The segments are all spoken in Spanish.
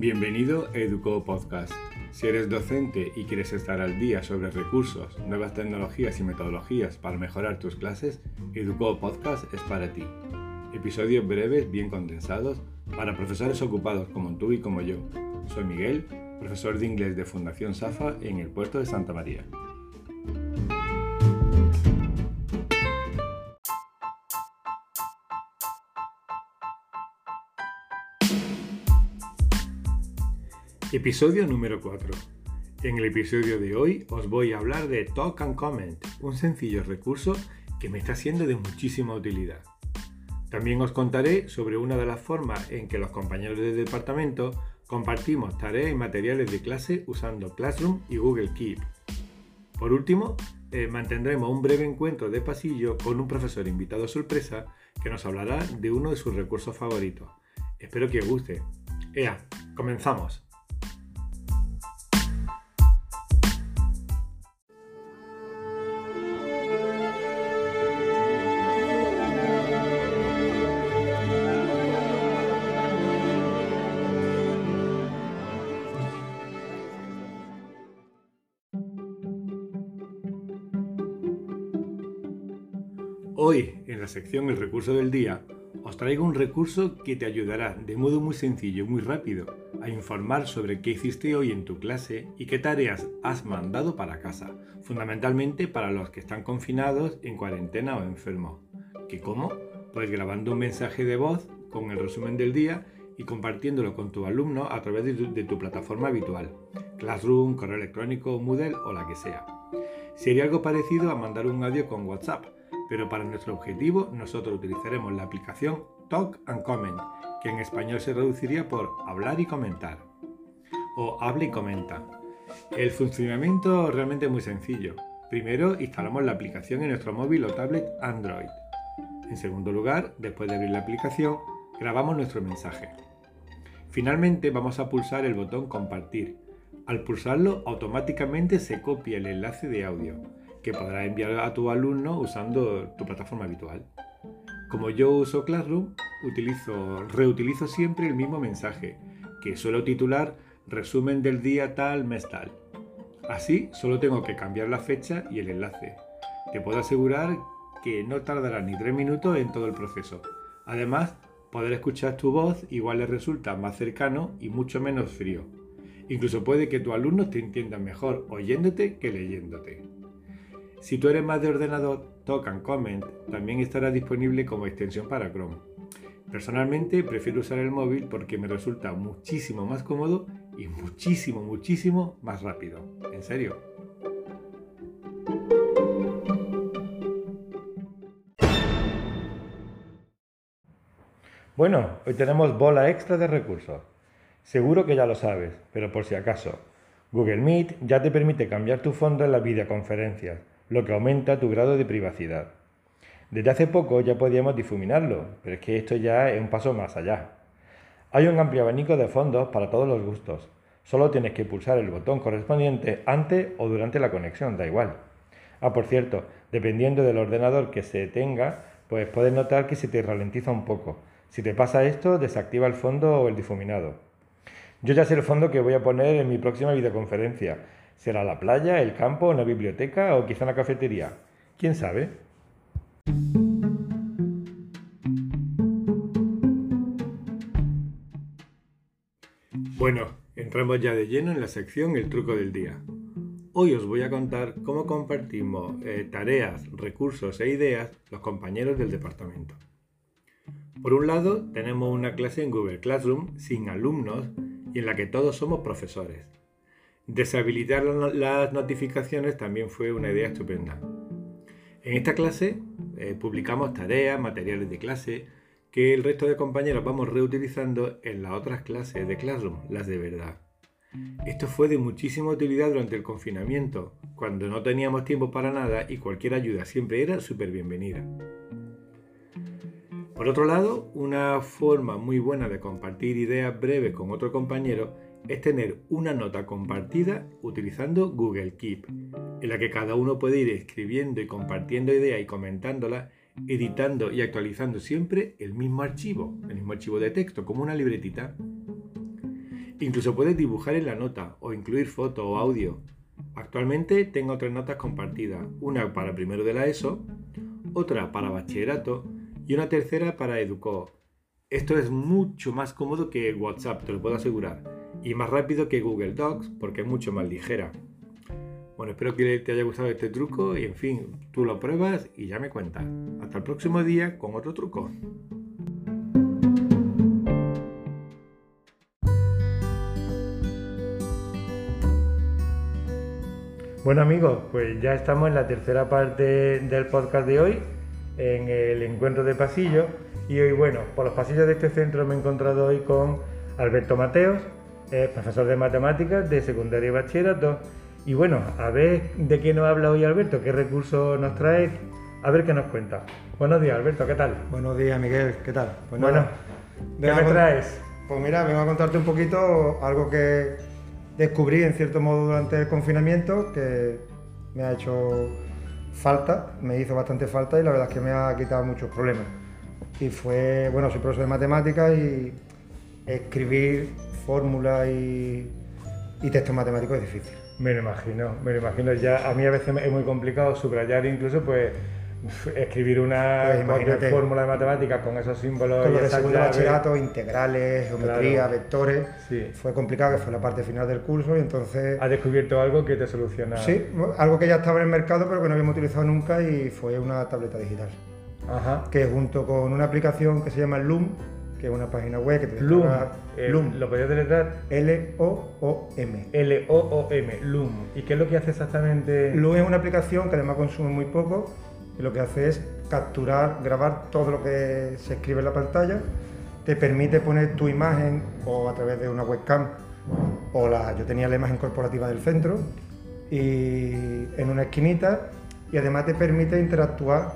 Bienvenido a Educo Podcast. Si eres docente y quieres estar al día sobre recursos, nuevas tecnologías y metodologías para mejorar tus clases, Educo Podcast es para ti. Episodios breves, bien condensados, para profesores ocupados como tú y como yo. Soy Miguel, profesor de inglés de Fundación SAFA en el puerto de Santa María. Episodio número 4. En el episodio de hoy os voy a hablar de Talk and Comment, un sencillo recurso que me está siendo de muchísima utilidad. También os contaré sobre una de las formas en que los compañeros del departamento compartimos tareas y materiales de clase usando Classroom y Google Keep. Por último, eh, mantendremos un breve encuentro de pasillo con un profesor invitado sorpresa que nos hablará de uno de sus recursos favoritos. Espero que os guste. Ea, comenzamos. Hoy, en la sección El recurso del día, os traigo un recurso que te ayudará de modo muy sencillo y muy rápido a informar sobre qué hiciste hoy en tu clase y qué tareas has mandado para casa, fundamentalmente para los que están confinados, en cuarentena o enfermos. ¿Qué cómo? Pues grabando un mensaje de voz con el resumen del día y compartiéndolo con tu alumno a través de tu, de tu plataforma habitual, Classroom, correo electrónico, Moodle o la que sea. Sería algo parecido a mandar un audio con WhatsApp, pero para nuestro objetivo nosotros utilizaremos la aplicación Talk and Comment, que en español se reduciría por hablar y comentar, o habla y comenta. El funcionamiento realmente es muy sencillo. Primero instalamos la aplicación en nuestro móvil o tablet Android. En segundo lugar, después de abrir la aplicación, grabamos nuestro mensaje. Finalmente vamos a pulsar el botón compartir. Al pulsarlo automáticamente se copia el enlace de audio que podrás enviar a tu alumno usando tu plataforma habitual. Como yo uso Classroom, utilizo, reutilizo siempre el mismo mensaje, que suelo titular resumen del día tal, mes tal. Así solo tengo que cambiar la fecha y el enlace. Te puedo asegurar que no tardará ni tres minutos en todo el proceso. Además, poder escuchar tu voz igual le resulta más cercano y mucho menos frío. Incluso puede que tu alumno te entienda mejor oyéndote que leyéndote. Si tú eres más de ordenador, Talk and Comment también estará disponible como extensión para Chrome. Personalmente prefiero usar el móvil porque me resulta muchísimo más cómodo y muchísimo, muchísimo más rápido. En serio. Bueno, hoy tenemos bola extra de recursos. Seguro que ya lo sabes, pero por si acaso, Google Meet ya te permite cambiar tu fondo en las videoconferencias lo que aumenta tu grado de privacidad. Desde hace poco ya podíamos difuminarlo, pero es que esto ya es un paso más allá. Hay un amplio abanico de fondos para todos los gustos. Solo tienes que pulsar el botón correspondiente antes o durante la conexión, da igual. Ah, por cierto, dependiendo del ordenador que se tenga, pues puedes notar que se te ralentiza un poco. Si te pasa esto, desactiva el fondo o el difuminado. Yo ya sé el fondo que voy a poner en mi próxima videoconferencia, ¿Será la playa, el campo, una biblioteca o quizá una cafetería? ¿Quién sabe? Bueno, entramos ya de lleno en la sección El truco del día. Hoy os voy a contar cómo compartimos eh, tareas, recursos e ideas los compañeros del departamento. Por un lado, tenemos una clase en Google Classroom sin alumnos y en la que todos somos profesores. Deshabilitar las notificaciones también fue una idea estupenda. En esta clase eh, publicamos tareas, materiales de clase que el resto de compañeros vamos reutilizando en las otras clases de Classroom, las de verdad. Esto fue de muchísima utilidad durante el confinamiento, cuando no teníamos tiempo para nada y cualquier ayuda siempre era súper bienvenida. Por otro lado, una forma muy buena de compartir ideas breves con otro compañero es tener una nota compartida utilizando Google Keep, en la que cada uno puede ir escribiendo y compartiendo ideas y comentándolas, editando y actualizando siempre el mismo archivo, el mismo archivo de texto, como una libretita. Incluso puedes dibujar en la nota o incluir foto o audio. Actualmente tengo tres notas compartidas, una para primero de la ESO, otra para bachillerato y una tercera para Educo. Esto es mucho más cómodo que WhatsApp, te lo puedo asegurar, y más rápido que Google Docs porque es mucho más ligera. Bueno, espero que te haya gustado este truco y en fin, tú lo pruebas y ya me cuentas. Hasta el próximo día con otro truco. Bueno amigos, pues ya estamos en la tercera parte del podcast de hoy, en el encuentro de pasillo. Y hoy, bueno, por los pasillos de este centro me he encontrado hoy con Alberto Mateos, profesor de matemáticas de secundaria y bachillerato. Y bueno, a ver de qué nos habla hoy Alberto, qué recursos nos trae, a ver qué nos cuenta. Buenos días Alberto, ¿qué tal? Buenos días Miguel, ¿qué tal? Pues bueno, ¿qué me traes? Pues mira, vengo a contarte un poquito algo que descubrí en cierto modo durante el confinamiento que me ha hecho falta, me hizo bastante falta y la verdad es que me ha quitado muchos problemas. Y fue, bueno, soy profesor de matemáticas y escribir fórmulas y, y textos matemáticos es difícil. Me lo imagino, me lo imagino. Ya a mí a veces es muy complicado subrayar incluso pues escribir una pues fórmula de matemáticas con esos símbolos. Con los de bachillerato, integrales, geometría, vectores. Fue complicado, que fue la parte final del curso y entonces... ¿Has descubierto algo que te soluciona? Sí, algo que ya estaba en el mercado pero que no habíamos utilizado nunca y fue una tableta digital. Ajá. Que junto con una aplicación que se llama Loom, que es una página web que te Loom. Loom. ¿Lo podías deletrar? L-O-O-M. L-O-O-M, Loom. ¿Y qué es lo que hace exactamente? Loom es una aplicación que además consume muy poco y lo que hace es capturar, grabar todo lo que se escribe en la pantalla, te permite poner tu imagen o a través de una webcam o la, yo tenía la imagen corporativa del centro y en una esquinita y además te permite interactuar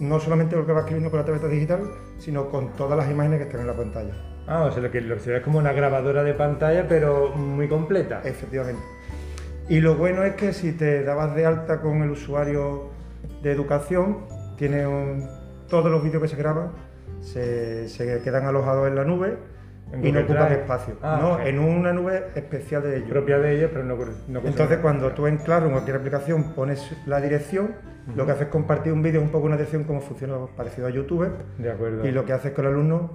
no solamente lo que va escribiendo con la tableta digital, sino con todas las imágenes que están en la pantalla. Ah, o sea, lo que, lo que se ve es como una grabadora de pantalla, pero muy completa. Efectivamente. Y lo bueno es que si te dabas de alta con el usuario de educación, tiene todos los vídeos que se graban se, quedan alojados en la nube y no ocupan espacio. Ah, no, en una nube especial de ellos. Propia de ellos, pero no, no Entonces, cuando tú en Claro, en cualquier aplicación, pones la dirección, lo que haces es compartir un vídeo, un poco una dirección como funciona parecido a YouTube. De acuerdo. Y lo que hace es que los alumnos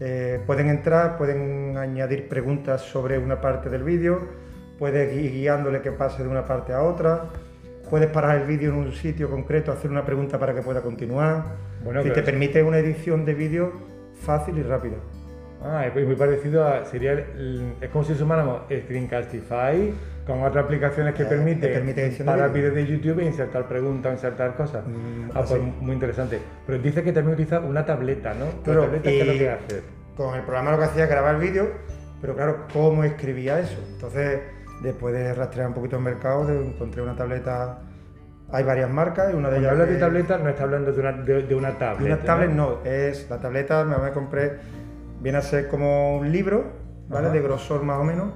eh, pueden entrar, pueden añadir preguntas sobre una parte del vídeo, puedes ir guiándole que pase de una parte a otra puedes parar el vídeo en un sitio concreto, hacer una pregunta para que pueda continuar. Bueno, y te permite una edición de vídeo fácil y rápida. Ah, es muy parecido a. Sería, es como si sumáramos Screencastify con otras aplicaciones que permiten eh, permite parar vídeos de YouTube e insertar preguntas, insertar cosas. Mm, ah, pues muy interesante. Pero dice que también utiliza una tableta, ¿no? Pero, tableta, ¿qué es lo que hace? Con el programa lo que hacía es grabar vídeo, pero claro, ¿cómo escribía eso? Entonces Después de rastrear un poquito el mercado, encontré una tableta. Hay varias marcas y una de ellas. habla de tableta, no está hablando de una, de, una tablet. De una tablet no, es la tableta, me, compré, viene a ser como un libro, ¿vale? De grosor más o menos,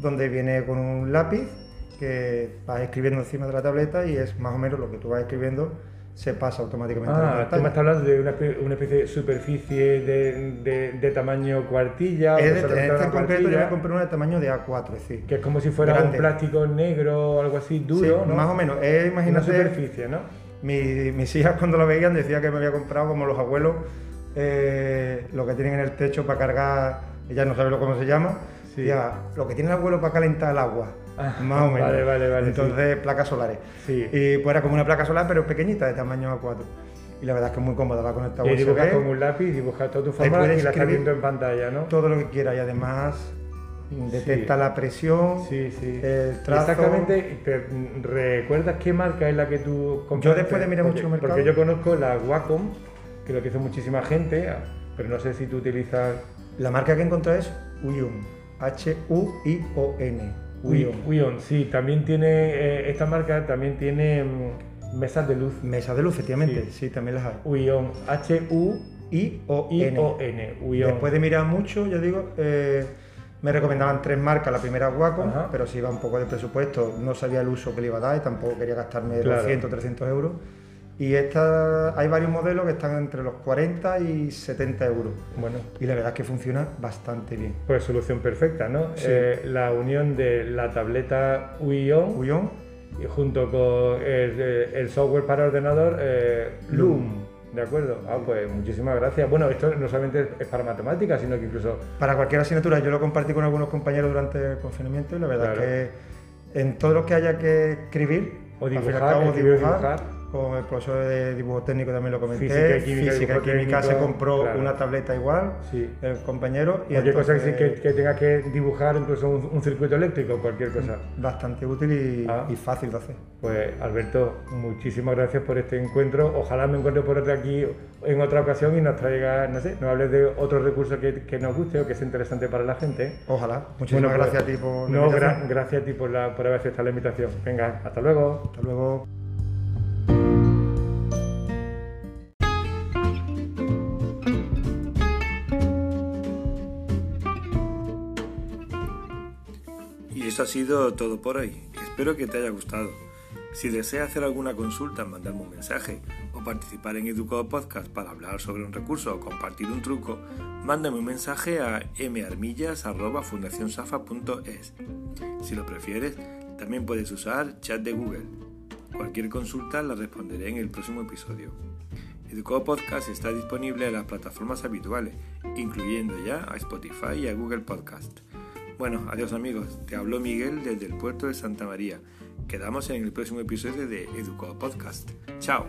donde viene con un lápiz que vas escribiendo encima de la tableta y es más o menos lo que tú vas escribiendo se pasa automáticamente. Ah, tú me estás hablando de una, una especie de superficie de, de, tamaño cuartilla. en este concreto yo me compré una de tamaño de A4, es decir. Que es como si fuera un plástico negro o algo así duro, sí, Más o menos. Es, imagínate. Una superficie, ¿no? mis hijas cuando lo veían decían que me había comprado como los abuelos eh, lo que tienen en el techo para cargar, ella no sabe lo cómo se llama, ya, lo que tiene el abuelo para calentar el agua. Ah, más o menos. Vale, vale, vale. Entonces, placas solares. Sí. Y pues era como una placa solar, pero pequeñita, de tamaño A4. Y la verdad es que es muy cómoda, va conectada a dibujas con un lápiz, dibujas toda tu forma y la estás viendo en pantalla, ¿no? Todo lo que quieras y además detecta la presión, sí, sí. el trazo. Exactamente, ¿recuerdas qué marca es la que tú compraste? Yo después de mirar mucho el mercado... Porque yo conozco la Wacom, que lo que hizo muchísima gente, pero no sé si tú utilizas... La marca que encontré es Uion, H-U-I-O-N. Uion, sí, también tiene, eh, esta marca también tiene mm, mesas de luz. Mesas de luz, efectivamente, sí, también las hay. Uion, H-U-I-O-N. Después de mirar mucho, yo digo, eh, me recomendaban tres marcas, la primera Wacom, pero si iba un poco de presupuesto, no sabía el uso que le iba a dar y tampoco quería gastarme 200, 300 euros. Y esta, hay varios modelos que están entre los 40 y 70 euros. Bueno, Y la verdad es que funciona bastante bien. pues solución perfecta, ¿no? Sí. Eh, la unión de la tableta Uion Uion, y junto con el, eh, el software para ordenador eh, Loom. ¿De acuerdo? Ah, pues muchísimas gracias. Bueno, esto no solamente es para matemáticas, sino que incluso para cualquier asignatura, yo lo compartí con algunos compañeros durante el confinamiento y la verdad Claro. es que en todo lo que haya que escribir, O al cabo, escribir dibujar. Con el profesor de dibujo técnico también lo comenté, Física y química, física y química se técnico, compró claro. una tableta igual, Sí. el compañero, y cualquier cosa que, entonces, que, tenga que dibujar, incluso un, un circuito eléctrico, cualquier cosa. bastante útil y, Ah. y fácil de hacer. Pues Alberto, muchísimas gracias por este encuentro. Ojalá me encuentre por otra aquí en otra ocasión y nos traiga, no sé, nos hables de otro recurso que, que nos guste o que sea interesante para la gente. Ojalá. Muchísimas Bueno, pues, gracias a ti por la No, invitación. gra- gracias a ti por, la, por haber aceptado la invitación. Venga, hasta luego. Hasta luego. Eso ha sido todo por hoy. Espero que te haya gustado. Si deseas hacer alguna consulta, mandarme un mensaje o participar en Educado Podcast para hablar sobre un recurso o compartir un truco, mándame un mensaje a marmillas.fundacionsafa.es. Si lo prefieres, también puedes usar chat de Google. Cualquier consulta la responderé en el próximo episodio. Educado Podcast está disponible en las plataformas habituales, incluyendo ya a Spotify y a Google Podcast. Bueno, adiós amigos, te habló Miguel desde el puerto de Santa María. Quedamos en el próximo episodio de Educado Podcast. Chao.